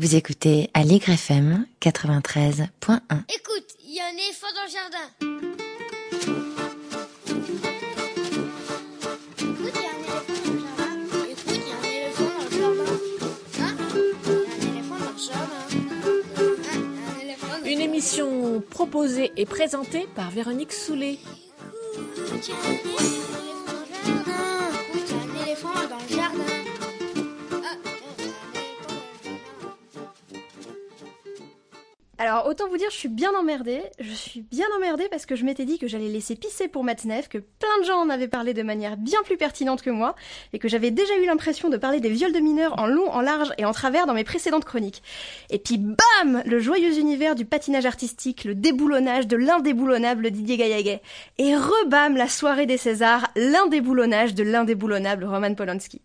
Vous écoutez Allegre FM 93.1. Écoute, il y a un éléphant dans le jardin. Écoute, il y a un éléphant dans le jardin. Écoute, il y a un éléphant dans le jardin. Hein? Un éléphant dans le jardin. Hein? Il y a un éléphant dans le Une émission proposée et présentée par Véronique Soulet. Écoute, Alors autant vous dire, je suis bien emmerdée. Je suis bien emmerdée parce que je m'étais dit que j'allais laisser pisser pour Matzneff, que plein de gens en avaient parlé de manière bien plus pertinente que moi, et que j'avais déjà eu l'impression de parler des viols de mineurs en long, en large et en travers dans mes précédentes chroniques. Et puis bam Le joyeux univers du patinage artistique, le déboulonnage de l'indéboulonnable Didier Gaillaguet. Et rebam la soirée des Césars, l'indéboulonnage de l'indéboulonnable Roman Polanski.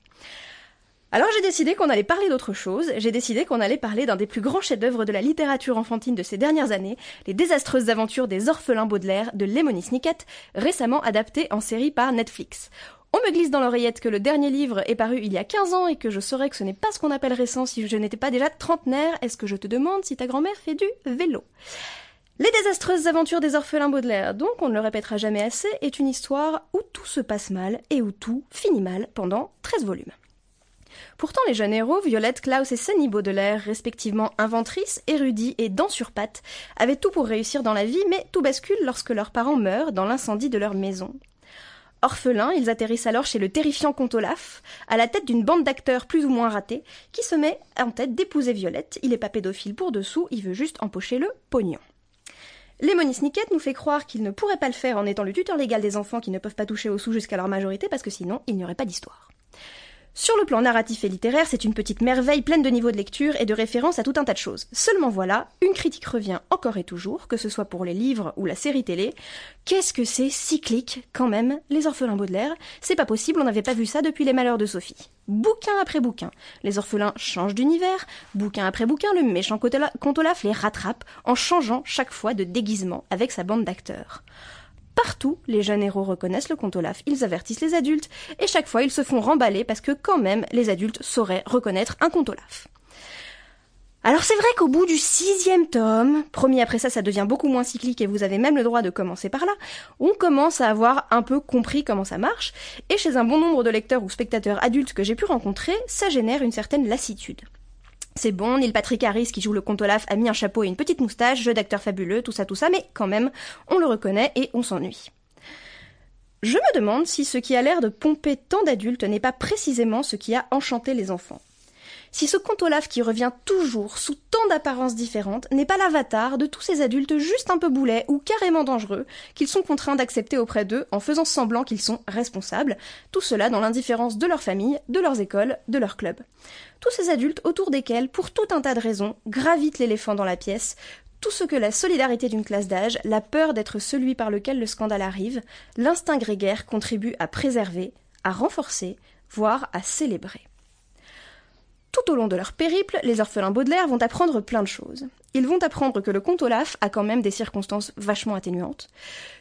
Alors j'ai décidé qu'on allait parler d'autre chose, j'ai décidé qu'on allait parler d'un des plus grands chefs-d'œuvre de la littérature enfantine de ces dernières années, les désastreuses aventures des orphelins Baudelaire de Lemony Snicket, récemment adapté en série par Netflix. On me glisse dans l'oreillette que le dernier livre est paru il y a 15 ans et que je saurais que ce n'est pas ce qu'on appelle récent si je n'étais pas déjà trentenaire, est-ce que je te demande si ta grand-mère fait du vélo? Les désastreuses aventures des orphelins Baudelaire, donc on ne le répétera jamais assez, est une histoire où tout se passe mal et où tout finit mal pendant 13 volumes. Pourtant, les jeunes héros, Violette, Klaus et Sunny Baudelaire, respectivement inventrices, érudits et dents sur pattes, avaient tout pour réussir dans la vie, mais tout bascule lorsque leurs parents meurent dans l'incendie de leur maison. Orphelins, ils atterrissent alors chez le terrifiant comte Olaf, à la tête d'une bande d'acteurs plus ou moins ratés, qui se met en tête d'épouser Violette. Il est pas pédophile pour dessous, il veut juste empocher le pognon. Lemony Snicket nous fait croire qu'il ne pourrait pas le faire en étant le tuteur légal des enfants qui ne peuvent pas toucher aux sous jusqu'à leur majorité parce que sinon il n'y aurait pas d'histoire. Sur le plan narratif et littéraire, c'est une petite merveille pleine de niveaux de lecture et de références à tout un tas de choses. Seulement voilà, une critique revient encore et toujours, que ce soit pour les livres ou la série télé. Qu'est-ce que c'est cyclique, quand même, les orphelins Baudelaire? C'est pas possible, on n'avait pas vu ça depuis les malheurs de Sophie. Bouquin après bouquin, les orphelins changent d'univers, bouquin après bouquin, le méchant comte Olaf les rattrape en changeant chaque fois de déguisement avec sa bande d'acteurs. Partout, les jeunes héros reconnaissent le comte Olaf, ils avertissent les adultes, et chaque fois ils se font remballer parce que quand même les adultes sauraient reconnaître un comte Olaf. Alors c'est vrai qu'au bout du sixième tome, promis après ça ça devient beaucoup moins cyclique et vous avez même le droit de commencer par là, on commence à avoir un peu compris comment ça marche, et chez un bon nombre de lecteurs ou spectateurs adultes que j'ai pu rencontrer, ça génère une certaine lassitude. C'est bon, Neil Patrick Harris qui joue le comte Olaf a mis un chapeau et une petite moustache, jeu d'acteur fabuleux, tout ça, tout ça, mais quand même, on le reconnaît et on s'ennuie. Je me demande si ce qui a l'air de pomper tant d'adultes n'est pas précisément ce qui a enchanté les enfants. Si ce comte Olaf qui revient toujours sous tant d'apparences différentes n'est pas l'avatar de tous ces adultes juste un peu boulets ou carrément dangereux qu'ils sont contraints d'accepter auprès d'eux en faisant semblant qu'ils sont responsables, tout cela dans l'indifférence de leur famille, de leurs écoles, de leurs clubs. Tous ces adultes autour desquels, pour tout un tas de raisons, gravite l'éléphant dans la pièce, tout ce que la solidarité d'une classe d'âge, la peur d'être celui par lequel le scandale arrive, l'instinct grégaire contribuent à préserver, à renforcer, voire à célébrer. Tout au long de leur périple, les orphelins Baudelaire vont apprendre plein de choses. Ils vont apprendre que le comte Olaf a quand même des circonstances vachement atténuantes,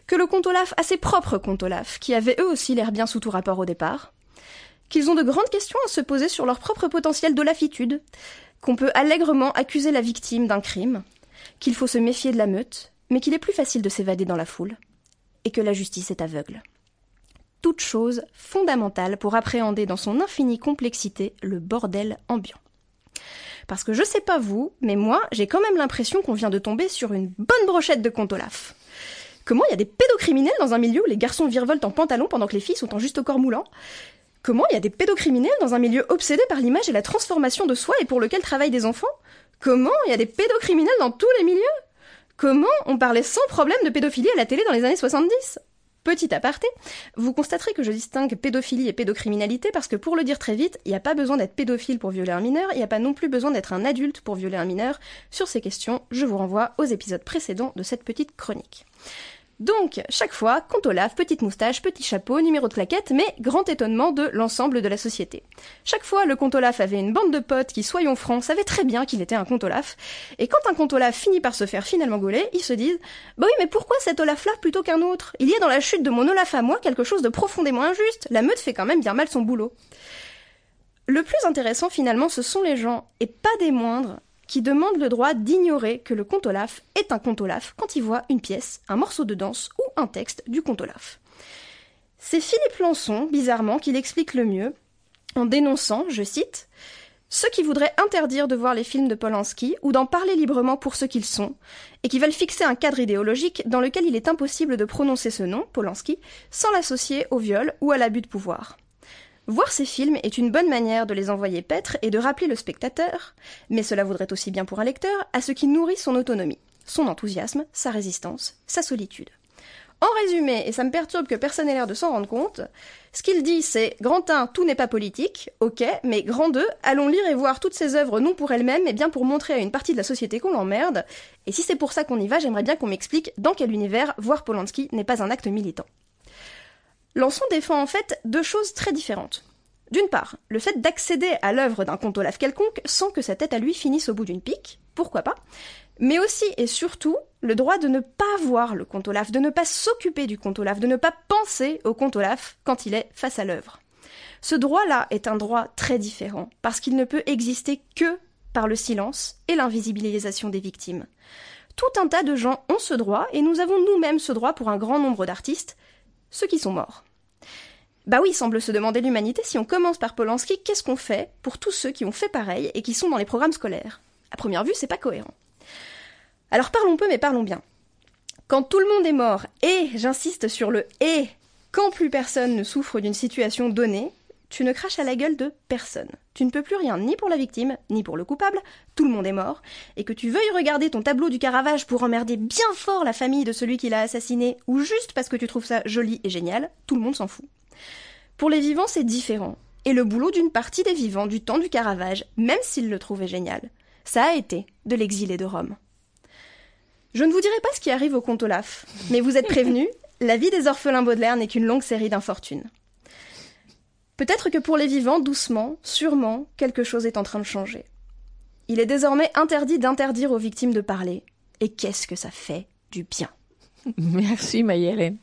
que le comte Olaf a ses propres comtes Olaf, qui avaient eux aussi l'air bien sous tout rapport au départ, qu'ils ont de grandes questions à se poser sur leur propre potentiel d'olafitude, qu'on peut allègrement accuser la victime d'un crime, qu'il faut se méfier de la meute, mais qu'il est plus facile de s'évader dans la foule, et que la justice est aveugle toute chose fondamentale pour appréhender dans son infinie complexité le bordel ambiant. Parce que je sais pas vous, mais moi, j'ai quand même l'impression qu'on vient de tomber sur une bonne brochette de compte Olaf. Comment il y a des pédocriminels dans un milieu où les garçons virevoltent en pantalon pendant que les filles sont en juste corps moulant Comment il y a des pédocriminels dans un milieu obsédé par l'image et la transformation de soi et pour lequel travaillent des enfants Comment il y a des pédocriminels dans tous les milieux? Comment on parlait sans problème de pédophilie à la télé dans les années 70 Petit aparté, vous constaterez que je distingue pédophilie et pédocriminalité parce que pour le dire très vite, il n'y a pas besoin d'être pédophile pour violer un mineur, il n'y a pas non plus besoin d'être un adulte pour violer un mineur. Sur ces questions, je vous renvoie aux épisodes précédents de cette petite chronique. Donc, chaque fois, compte Olaf, petite moustache, petit chapeau, numéro de plaquette, mais grand étonnement de l'ensemble de la société. Chaque fois, le comte Olaf avait une bande de potes qui, soyons francs, savaient très bien qu'il était un comte Olaf, et quand un comte Olaf finit par se faire finalement gauler, ils se disent « Bah oui, mais pourquoi cet Olaf-là plutôt qu'un autre? Il y a dans la chute de mon Olaf à moi quelque chose de profondément injuste, la meute fait quand même bien mal son boulot. » Le plus intéressant finalement, ce sont les gens, et pas des moindres, qui demande le droit d'ignorer que le conte Olaf est un conte Olaf quand il voit une pièce, un morceau de danse ou un texte du conte Olaf. C'est Philippe Lançon, bizarrement, qui l'explique le mieux, en dénonçant, je cite, ceux qui voudraient interdire de voir les films de Polanski ou d'en parler librement pour ce qu'ils sont, et qui veulent fixer un cadre idéologique dans lequel il est impossible de prononcer ce nom, Polanski, sans l'associer au viol ou à l'abus de pouvoir. Voir ces films est une bonne manière de les envoyer paître et de rappeler le spectateur, mais cela vaudrait aussi bien pour un lecteur, à ce qui nourrit son autonomie, son enthousiasme, sa résistance, sa solitude. En résumé, et ça me perturbe que personne n'ait l'air de s'en rendre compte, ce qu'il dit c'est Grand 1, tout n'est pas politique, ok, mais Grand 2, allons lire et voir toutes ces œuvres non pour elles-mêmes, mais bien pour montrer à une partie de la société qu'on l'emmerde, et si c'est pour ça qu'on y va, j'aimerais bien qu'on m'explique dans quel univers voir Polanski n'est pas un acte militant. Lançon défend en fait deux choses très différentes. D'une part, le fait d'accéder à l'œuvre d'un conte Olaf quelconque sans que sa tête à lui finisse au bout d'une pique, pourquoi pas, mais aussi et surtout le droit de ne pas voir le conte Olaf, de ne pas s'occuper du conte Olaf, de ne pas penser au conte Olaf quand il est face à l'œuvre. Ce droit-là est un droit très différent, parce qu'il ne peut exister que par le silence et l'invisibilisation des victimes. Tout un tas de gens ont ce droit, et nous avons nous-mêmes ce droit pour un grand nombre d'artistes, ceux qui sont morts. Bah oui, semble se demander l'humanité, si on commence par Polanski, qu'est-ce qu'on fait pour tous ceux qui ont fait pareil et qui sont dans les programmes scolaires? À première vue, c'est pas cohérent. Alors parlons peu, mais parlons bien. Quand tout le monde est mort, et j'insiste sur le et, quand plus personne ne souffre d'une situation donnée, tu ne craches à la gueule de personne. Tu ne peux plus rien ni pour la victime, ni pour le coupable, tout le monde est mort, et que tu veuilles regarder ton tableau du Caravage pour emmerder bien fort la famille de celui qui l'a assassiné, ou juste parce que tu trouves ça joli et génial, tout le monde s'en fout. Pour les vivants, c'est différent, et le boulot d'une partie des vivants du temps du Caravage, même s'ils le trouvaient génial, ça a été de l'exilé de Rome. Je ne vous dirai pas ce qui arrive au comte Olaf, mais vous êtes prévenus, la vie des orphelins Baudelaire n'est qu'une longue série d'infortunes. Peut-être que pour les vivants, doucement, sûrement, quelque chose est en train de changer. Il est désormais interdit d'interdire aux victimes de parler. Et qu'est-ce que ça fait du bien? Merci Maï-Hélène.